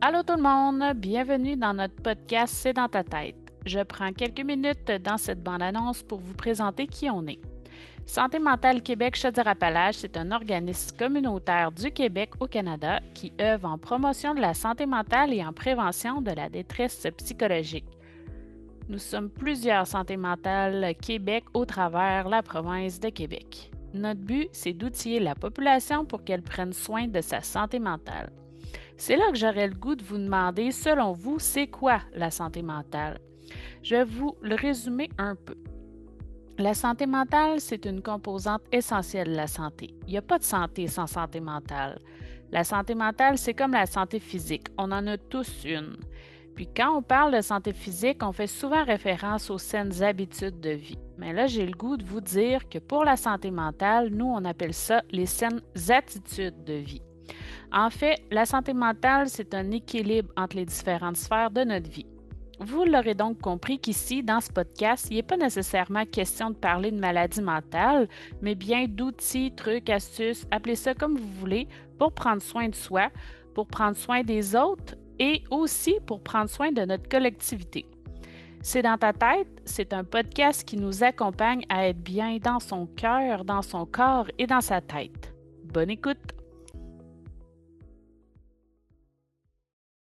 Allô tout le monde, bienvenue dans notre podcast C'est dans ta tête. Je prends quelques minutes dans cette bande-annonce pour vous présenter qui on est. Santé mentale Québec Chaudière-Appalaches, c'est un organisme communautaire du Québec au Canada qui œuvre en promotion de la santé mentale et en prévention de la détresse psychologique. Nous sommes plusieurs santé mentale Québec au travers la province de Québec. Notre but, c'est d'outiller la population pour qu'elle prenne soin de sa santé mentale. C'est là que j'aurais le goût de vous demander, selon vous, c'est quoi la santé mentale? Je vais vous le résumer un peu. La santé mentale, c'est une composante essentielle de la santé. Il n'y a pas de santé sans santé mentale. La santé mentale, c'est comme la santé physique. On en a tous une. Puis quand on parle de santé physique, on fait souvent référence aux saines habitudes de vie. Mais là, j'ai le goût de vous dire que pour la santé mentale, nous, on appelle ça les saines attitudes de vie. En fait, la santé mentale, c'est un équilibre entre les différentes sphères de notre vie. Vous l'aurez donc compris qu'ici, dans ce podcast, il n'est pas nécessairement question de parler de maladie mentale, mais bien d'outils, trucs, astuces, appelez ça comme vous voulez, pour prendre soin de soi, pour prendre soin des autres et aussi pour prendre soin de notre collectivité. C'est dans ta tête, c'est un podcast qui nous accompagne à être bien dans son cœur, dans son corps et dans sa tête. Bonne écoute!